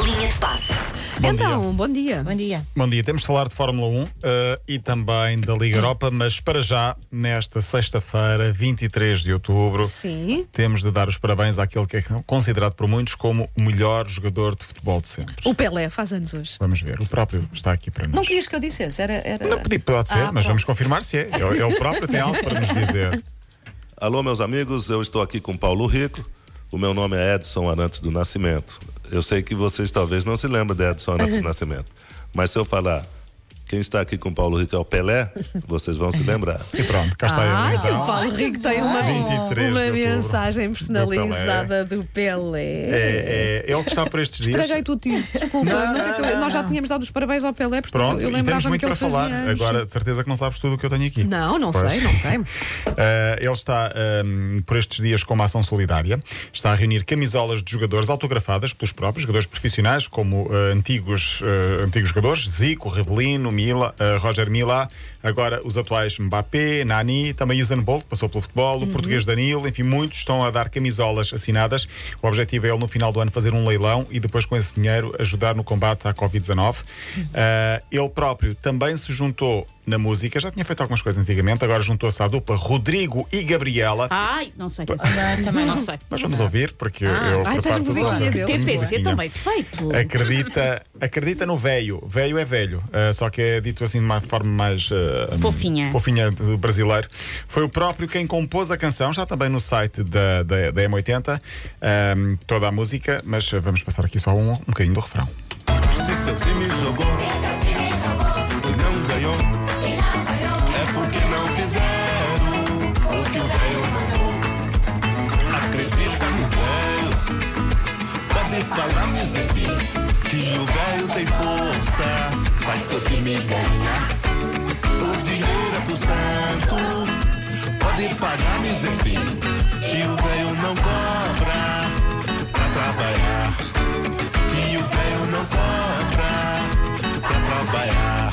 Linha de passe. então, bom dia. Bom dia. Bom dia, temos de falar de Fórmula 1 eh, e também da Liga Europa, mas para já, nesta sexta-feira, 23 de outubro, Sim. temos de dar os parabéns àquele que é considerado por muitos como o melhor jogador de futebol de sempre. O Pelé faz anos hoje. Vamos ver, o próprio está aqui para nós. Não querias que eu dissesse? Era. era... Não, pode, pode ser, Ah, mas pronto. vamos confirmar se é. Ele, ele próprio tem algo para nos dizer. Alô, meus amigos, eu estou aqui com Paulo Rico. O meu nome é Edson Arantes do Nascimento. Eu sei que vocês talvez não se lembrem de Edson Arantes do Nascimento, mas se eu falar quem está aqui com Paulo Rico é o Pelé, vocês vão se lembrar. E pronto, cá está Ah, ele que o então. Paulo Rico tem uma, 23 de uma mensagem personalizada do Pelé. É, é ele que está por estes dias. Estraguei tudo isso, desculpa, mas é que eu- nós já tínhamos dado os parabéns ao Pelé, portanto Pronto, eu lembrava-me muito que ele falar. fazia. anos. Agora, de certeza que não sabes tudo o que eu tenho aqui. Não, não Pois. sei, não sei. Uh, ele está um, por estes dias com uma ação solidária. Está a reunir camisolas de jogadores autografadas pelos próprios jogadores profissionais, como uh, antigos, uh, antigos jogadores, Zico, Revelino, Mila, uh, Roger Mila, agora os atuais Mbappé, Nani, também Usain Bolt, que passou pelo futebol, o português Danilo, enfim, muitos estão a dar camisolas assinadas. O objetivo é ele no final do ano fazer um leilão e depois com esse dinheiro ajudar no combate à Covid-19. Uh, ele próprio também se juntou na música, já tinha feito algumas coisas antigamente, agora juntou-se à dupla Rodrigo e Gabriela. Ai, não sei quem são. Também não sei. Nós vamos ouvir, porque Ah, eu ai, tens musiquinha dele. TPC também feito. Acredita, acredita no velho. Velho é velho. uh, só que é dito assim de uma forma mais uh, Fofinha. fofinha do brasileiro. Foi o próprio quem compôs a canção, já também no site da, da, da M80, um, toda a música, mas vamos passar aqui só um, um bocadinho do refrão. Se seu time jogou meus enfim, que o velho tem força, faz seu time ganhar. O dinheiro é pro santo, pode pagar, enfim, que o velho não cobra pra trabalhar que o velho não cobra pra trabalhar.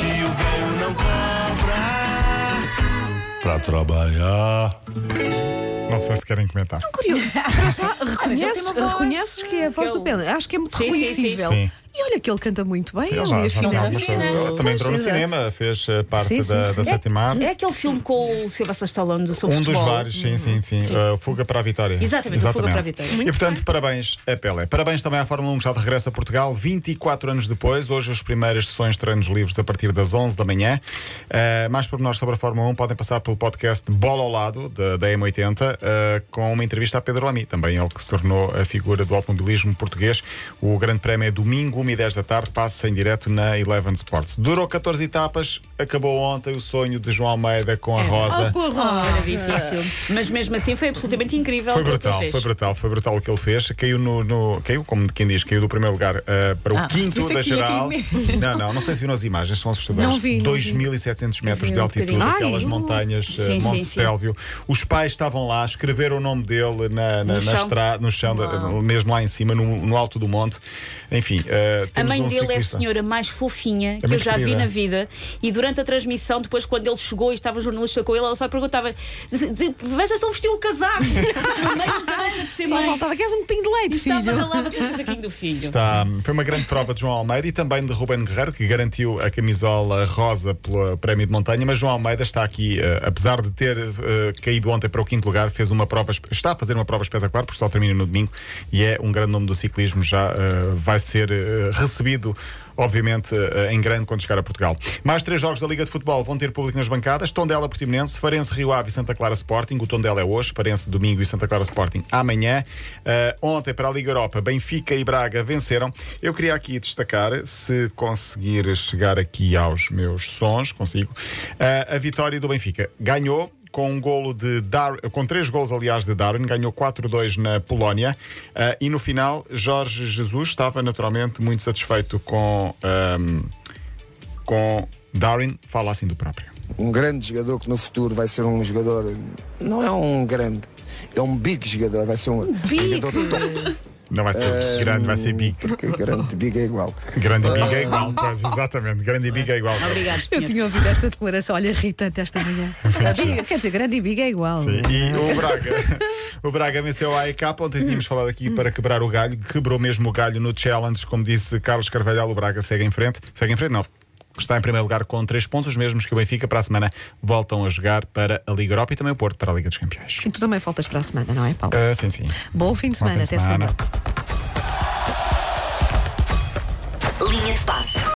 Que o velho não cobra pra trabalhar. Não sei se querem comentar. Curioso. Para já, reconheces, reconheces que é a voz do Pelé. Acho que é muito Sim, sim, sim. reconhecível. Sim. E olha que ele canta muito bem, Ele já, já coisas. Também Pois, entrou no exato. cinema, fez uh, parte Sim, da, sim. da sétima arte. É aquele filme com o Sylvester Stallone sobre Um dos vários, sim, sim, sim. Uh, Fuga para a Vitória. Exatamente, o Fuga para a Vitória. E portanto, parabéns a Pelé. Parabéns também à Fórmula 1 que já de regresso a Portugal, 24 anos depois. Hoje as primeiras sessões de treinos livres a partir das 11 da manhã. Uh, mais pormenores sobre a Fórmula 1 podem passar pelo podcast Bola ao Lado, da, da M80, uh, com uma entrevista a Pedro Lamy. Também ele que se tornou a figura do automobilismo português. O Grande Prémio é domingo, 1 e 10 da tarde, passa em direto na Eleven Sports. Durou 14 etapas, acabou ontem o sonho de João Almeida com a Rosa. Ah, com a Era Rosa. difícil. Mas mesmo assim foi absolutamente incrível. Foi o que ele brutal, fez. foi brutal, foi brutal o que ele fez. Caiu no. no- caiu, como quem diz, caiu do primeiro lugar eh, para o Ah, quinto isso da aqui é geral. Não, não, não sei se viram as imagens, são assustadoras. Não vi, não vi. 2.700 metros vi de um altitude, bocadinho. aquelas Ai, montanhas, eh, Sim, Monte sim, sim. Sélvio. Os pais estavam lá, escreveram o nome dele na, na, No na chão. estra- no chão, da- mesmo lá em cima, no, no alto do monte. Enfim, eh, A temos mãe um dele é a ciclista. senhora mais fofinha que eu já vi querida. na vida. E durante a transmissão, depois, quando ele chegou e estava jornalista com ele, ela só perguntava: "Z- z- Veja se ele vestiu o casaco. No meio de ser Só mãe. faltava, queres um pinho de leite, Estava filho? ralada com o casaquinho do filho. Está, foi uma grande prova de João Almeida e também de Ruben Guerreiro, que garantiu a camisola rosa pelo prémio de montanha. Mas João Almeida está aqui, eh, apesar de ter eh, caído ontem para o quinto lugar, fez uma prova, está a fazer uma prova espetacular, porque só termina no domingo e é um grande nome do ciclismo. Já eh, vai ser eh, recebido. Obviamente eh, em grande quando chegar a Portugal. Mais três jogos da Liga de Futebol vão ter público nas bancadas: Tondela Portimonense, Farense Rio Ave e Santa Clara Sporting. O Tondela é hoje, Farense domingo e Santa Clara Sporting amanhã. Eh, ontem, para a Liga Europa, Benfica e Braga venceram. Eu queria aqui destacar, se conseguir chegar aqui aos meus sons, consigo, eh, a vitória do Benfica. Ganhou com um golo de Dar com três golos, aliás, de Darwin, ganhou 4-2 na Polónia eh, e no final Jorge Jesus estava naturalmente muito satisfeito com, ehm, com Darwin, fala assim do próprio. um grande jogador que no futuro vai ser um jogador. Não é um grande, é um big jogador, vai ser um Big. jogador top. Não vai ser grande, vai ser big. Porque grande big é igual. Grande e big é igual, pois, exatamente. Grande e big é igual. Obrigado, Eu senhor. tinha ouvido esta declaração, olha, irritante esta manhã. Big- Quer dizer, grande e big é igual. Sim, E o Braga, o Braga venceu a AEK, ontem tínhamos falado aqui para quebrar o galho, quebrou mesmo o galho no challenge, como disse Carlos Carvalhal, o Braga segue em frente, segue em frente, não. Está em primeiro lugar com três pontos, os mesmos que o Benfica para a semana voltam a jogar para a Liga Europa e também o Porto para a Liga dos Campeões. E tu também faltas para a semana, não é, Paulo? Ah, sim, sim. Bom fim de semana, Bom fim de até semana. segunda. Linha de passe.